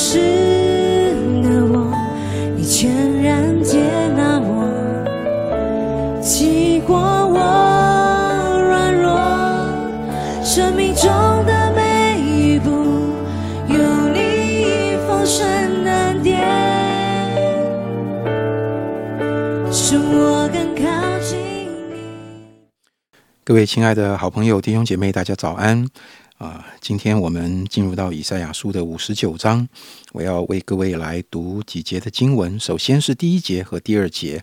时的我，你全然接纳我，激活我软弱，生命中的每一步，有你丰盛的典，使我更靠近你。各位亲爱的好朋友、弟兄姐妹，大家早安啊！今天我们进入到以赛亚书的五十九章，我要为各位来读几节的经文。首先是第一节和第二节：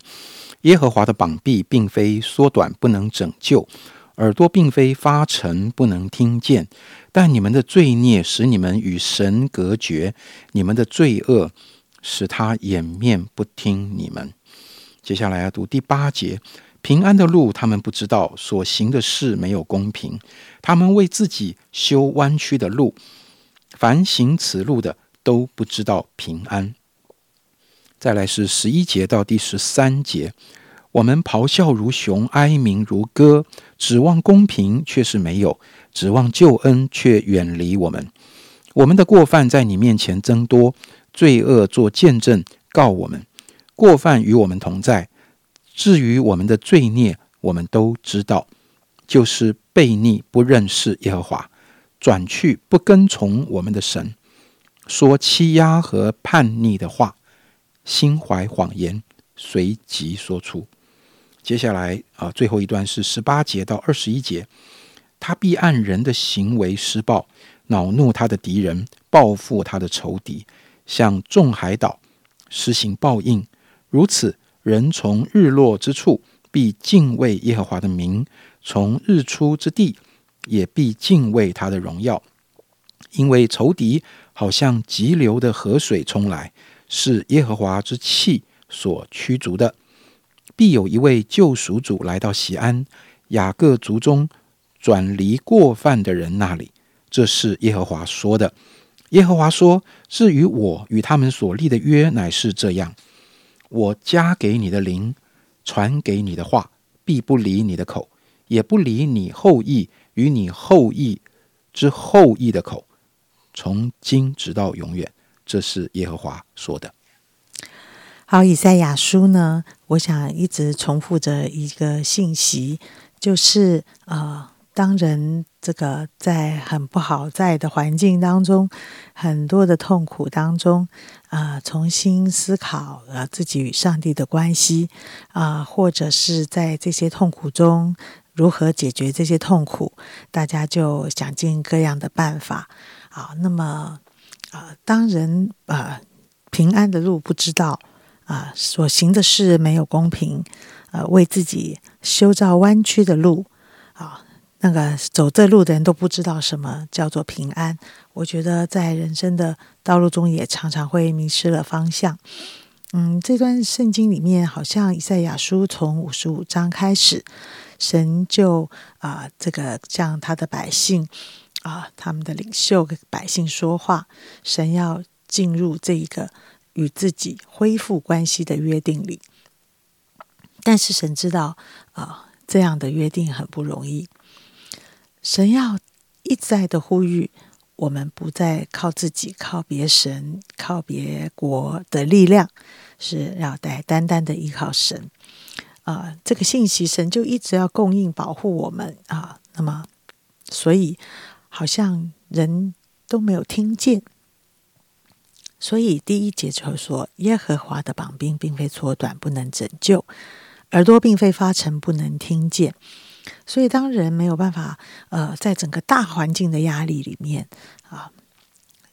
耶和华的膀臂并非缩短，不能拯救；耳朵并非发沉，不能听见。但你们的罪孽使你们与神隔绝，你们的罪恶使他掩面不听你们。接下来要读第八节。平安的路，他们不知道；所行的事没有公平。他们为自己修弯曲的路，凡行此路的都不知道平安。再来是十一节到第十三节，我们咆哮如熊，哀鸣如歌，指望公平却是没有，指望救恩却远离我们。我们的过犯在你面前增多，罪恶做见证告我们，过犯与我们同在。至于我们的罪孽，我们都知道，就是悖逆不认识耶和华，转去不跟从我们的神，说欺压和叛逆的话，心怀谎言，随即说出。接下来啊，最后一段是十八节到二十一节，他必按人的行为施暴，恼怒他的敌人，报复他的仇敌，向众海岛施行报应，如此。人从日落之处必敬畏耶和华的名，从日出之地也必敬畏他的荣耀，因为仇敌好像急流的河水冲来，是耶和华之气所驱逐的。必有一位救赎主来到西安，雅各族中转离过犯的人那里。这是耶和华说的。耶和华说：“至于我与他们所立的约，乃是这样。”我加给你的灵，传给你的话，必不离你的口，也不离你后裔与你后裔之后裔的口，从今直到永远。这是耶和华说的。好，以赛亚书呢，我想一直重复着一个信息，就是呃。当人这个在很不好在的环境当中，很多的痛苦当中，啊，重新思考了自己与上帝的关系，啊，或者是在这些痛苦中如何解决这些痛苦，大家就想尽各样的办法啊。那么啊，当人啊平安的路不知道啊，所行的事没有公平，呃，为自己修造弯曲的路。那个走这路的人都不知道什么叫做平安。我觉得在人生的道路中，也常常会迷失了方向。嗯，这段圣经里面，好像以赛亚书从五十五章开始，神就啊，这个向他的百姓啊，他们的领袖跟百姓说话，神要进入这一个与自己恢复关系的约定里。但是神知道啊，这样的约定很不容易。神要一再的呼吁我们，不再靠自己、靠别神、靠别国的力量，是要带单单的依靠神。啊，这个信息神就一直要供应、保护我们啊。那么，所以好像人都没有听见。所以第一节就说：耶和华的膀兵并非缩短，不能拯救；耳朵并非发沉，不能听见。所以，当人没有办法，呃，在整个大环境的压力里面啊，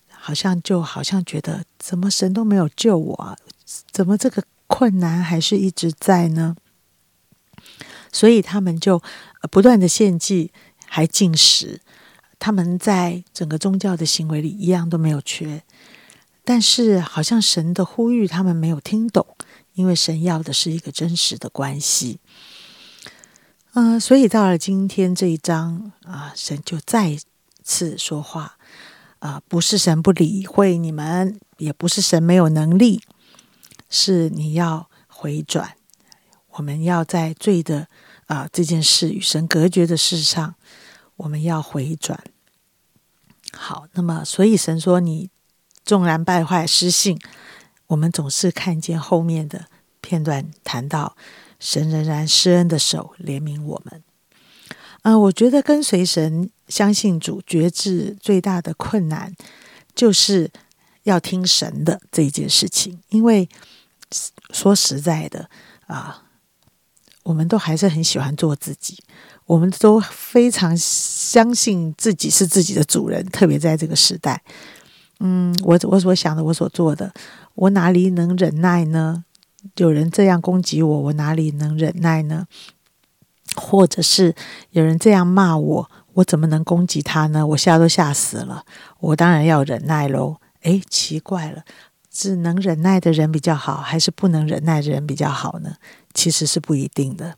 好像就好像觉得，怎么神都没有救我？怎么这个困难还是一直在呢？所以他们就不断的献祭，还进食。他们在整个宗教的行为里一样都没有缺，但是好像神的呼吁他们没有听懂，因为神要的是一个真实的关系。嗯，所以到了今天这一章啊，神就再次说话啊，不是神不理会你们，也不是神没有能力，是你要回转。我们要在罪的啊这件事与神隔绝的事上，我们要回转。好，那么所以神说，你纵然败坏失信，我们总是看见后面的片段，谈到神仍然施恩的手怜悯我们。啊，我觉得跟随神、相信主、觉志最大的困难，就是要听神的这一件事情。因为说实在的啊，我们都还是很喜欢做自己，我们都非常相信自己是自己的主人，特别在这个时代。嗯，我我所想的，我所做的，我哪里能忍耐呢？有人这样攻击我，我哪里能忍耐呢？或者是有人这样骂我，我怎么能攻击他呢？我吓都吓死了，我当然要忍耐喽。诶，奇怪了，是能忍耐的人比较好，还是不能忍耐的人比较好呢？其实是不一定的。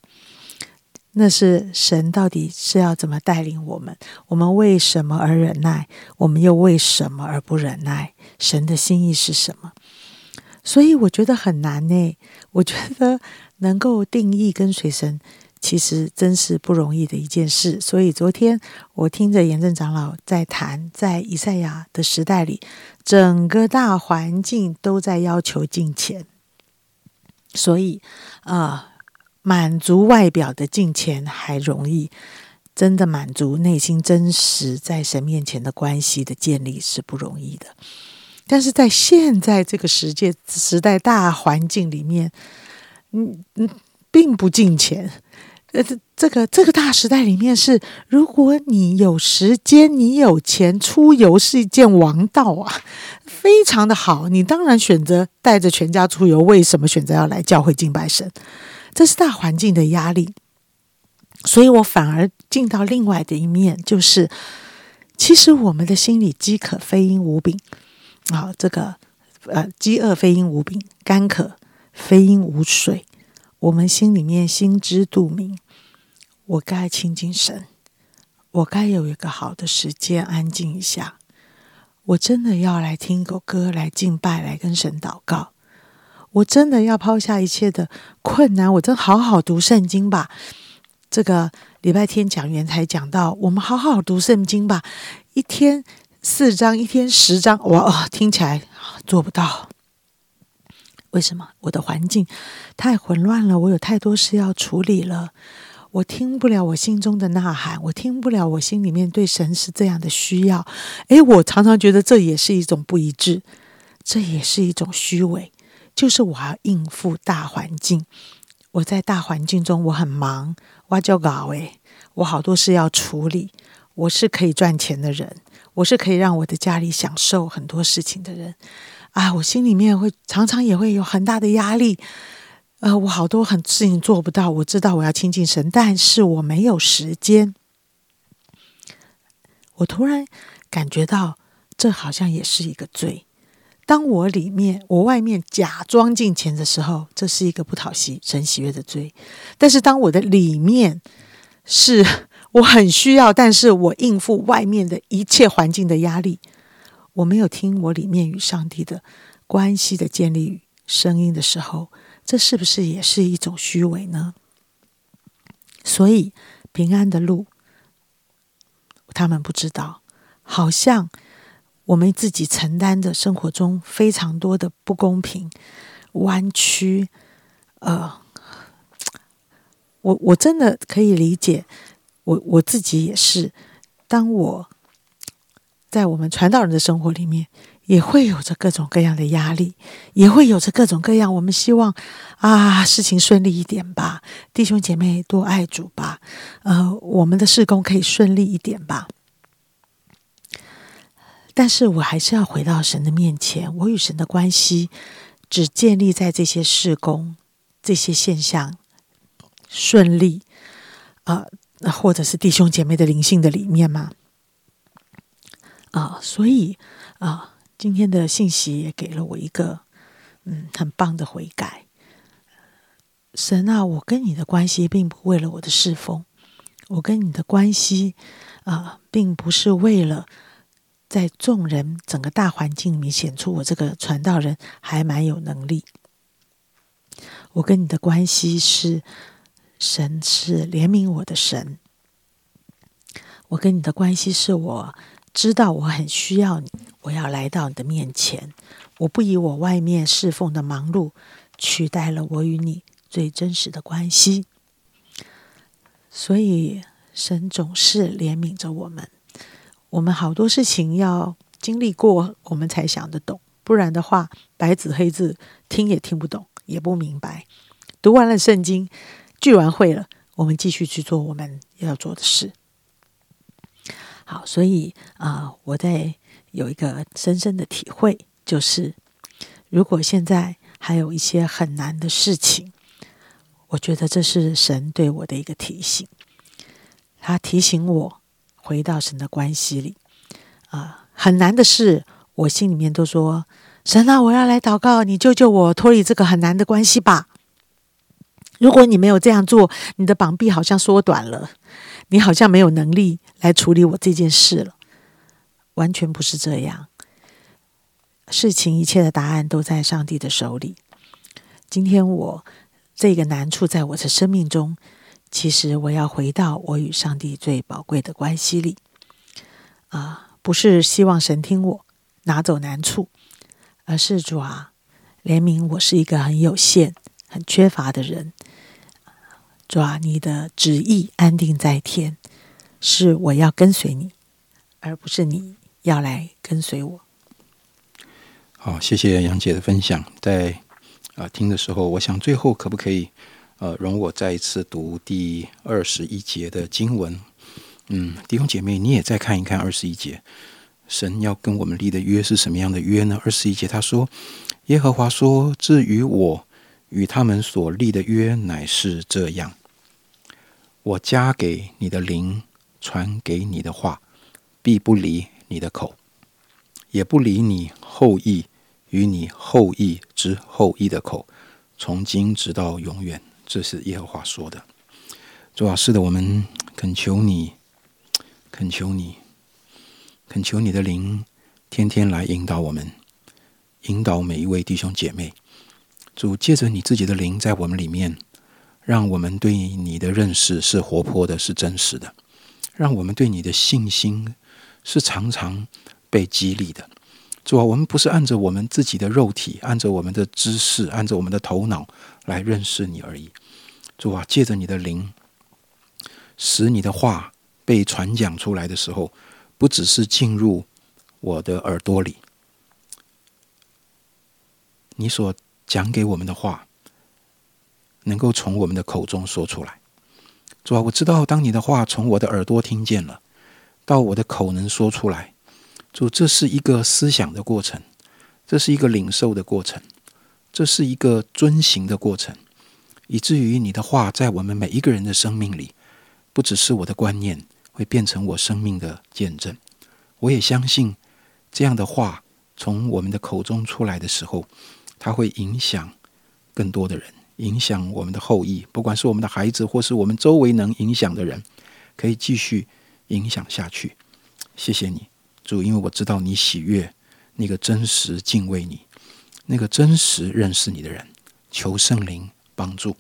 那是神到底是要怎么带领我们？我们为什么而忍耐？我们又为什么而不忍耐？神的心意是什么？所以我觉得很难呢。我觉得能够定义跟随神。其实真是不容易的一件事，所以昨天我听着严正长老在谈，在以赛亚的时代里，整个大环境都在要求金钱，所以啊，满足外表的金钱还容易，真的满足内心真实在神面前的关系的建立是不容易的。但是在现在这个世界时代大环境里面，嗯嗯，并不进钱。呃，这这个这个大时代里面是，如果你有时间，你有钱，出游是一件王道啊，非常的好。你当然选择带着全家出游，为什么选择要来教会敬拜神？这是大环境的压力，所以我反而进到另外的一面，就是其实我们的心里饥渴非因无饼啊，这个呃饥饿非因无饼，干渴非因无水，我们心里面心知肚明。我该亲近神，我该有一个好的时间安静一下。我真的要来听一首歌，来敬拜，来跟神祷告。我真的要抛下一切的困难，我真好好读圣经吧。这个礼拜天讲员才讲到，我们好好读圣经吧。一天四张，一天十章，我听起来做不到。为什么？我的环境太混乱了，我有太多事要处理了。我听不了我心中的呐喊，我听不了我心里面对神是这样的需要。诶，我常常觉得这也是一种不一致，这也是一种虚伪。就是我要应付大环境，我在大环境中我很忙，我就搞诶，我好多事要处理。我是可以赚钱的人，我是可以让我的家里享受很多事情的人啊，我心里面会常常也会有很大的压力。呃，我好多很事情做不到。我知道我要亲近神，但是我没有时间。我突然感觉到，这好像也是一个罪。当我里面、我外面假装进钱的时候，这是一个不讨喜神喜悦的罪。但是当我的里面是我很需要，但是我应付外面的一切环境的压力，我没有听我里面与上帝的关系的建立与声音的时候。这是不是也是一种虚伪呢？所以平安的路，他们不知道，好像我们自己承担着生活中非常多的不公平、弯曲。呃，我我真的可以理解，我我自己也是，当我在我们传道人的生活里面。也会有着各种各样的压力，也会有着各种各样。我们希望啊，事情顺利一点吧，弟兄姐妹多爱主吧，呃，我们的事工可以顺利一点吧。但是我还是要回到神的面前，我与神的关系只建立在这些事工、这些现象顺利啊，或者是弟兄姐妹的灵性的里面嘛，啊，所以啊。今天的信息也给了我一个嗯很棒的悔改。神啊，我跟你的关系并不为了我的侍奉，我跟你的关系啊，并不是为了在众人整个大环境里面显出我这个传道人还蛮有能力。我跟你的关系是神是怜悯我的神，我跟你的关系是我知道我很需要你，我要来到你的面前。我不以我外面侍奉的忙碌取代了我与你最真实的关系。所以，神总是怜悯着我们。我们好多事情要经历过，我们才想得懂。不然的话，白纸黑字听也听不懂，也不明白。读完了圣经，聚完会了，我们继续去做我们要做的事。好，所以啊，我在有一个深深的体会，就是如果现在还有一些很难的事情。我觉得这是神对我的一个提醒，他提醒我回到神的关系里啊，很难的事，我心里面都说：神啊，我要来祷告，你救救我，脱离这个很难的关系吧。如果你没有这样做，你的膀臂好像缩短了，你好像没有能力来处理我这件事了。完全不是这样，事情一切的答案都在上帝的手里。今天我。这个难处在我的生命中，其实我要回到我与上帝最宝贵的关系里，啊，不是希望神听我拿走难处，而是主啊，怜悯我是一个很有限、很缺乏的人，主啊，你的旨意安定在天，是我要跟随你，而不是你要来跟随我。好，谢谢杨姐的分享，在。啊，听的时候，我想最后可不可以，呃，容我再一次读第二十一节的经文？嗯，弟兄姐妹，你也再看一看二十一节，神要跟我们立的约是什么样的约呢？二十一节他说：“耶和华说，至于我与他们所立的约，乃是这样：我加给你的灵，传给你的话，必不离你的口，也不离你后裔。”与你后裔之后裔的口，从今直到永远，这是耶和华说的。主啊，是的，我们恳求你，恳求你，恳求你的灵，天天来引导我们，引导每一位弟兄姐妹。主借着你自己的灵在我们里面，让我们对你的认识是活泼的，是真实的；让我们对你的信心是常常被激励的。主啊，我们不是按着我们自己的肉体，按着我们的知识，按着我们的头脑来认识你而已。主啊，借着你的灵，使你的话被传讲出来的时候，不只是进入我的耳朵里，你所讲给我们的话，能够从我们的口中说出来。主啊，我知道，当你的话从我的耳朵听见了，到我的口能说出来。主，这是一个思想的过程，这是一个领受的过程，这是一个遵行的过程，以至于你的话在我们每一个人的生命里，不只是我的观念，会变成我生命的见证。我也相信，这样的话从我们的口中出来的时候，它会影响更多的人，影响我们的后裔，不管是我们的孩子，或是我们周围能影响的人，可以继续影响下去。谢谢你。主，因为我知道你喜悦那个真实敬畏你、那个真实认识你的人，求圣灵帮助，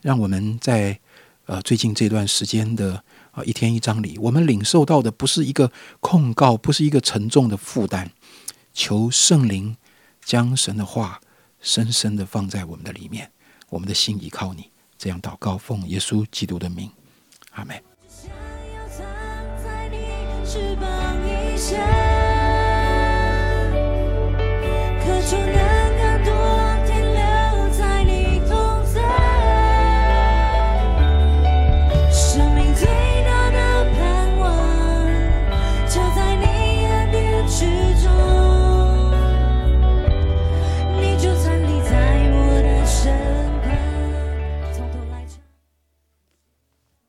让我们在呃最近这段时间的啊一天一章里，我们领受到的不是一个控告，不是一个沉重的负担。求圣灵将神的话深深的放在我们的里面，我们的心依靠你。这样祷告，奉耶稣基督的名，阿门。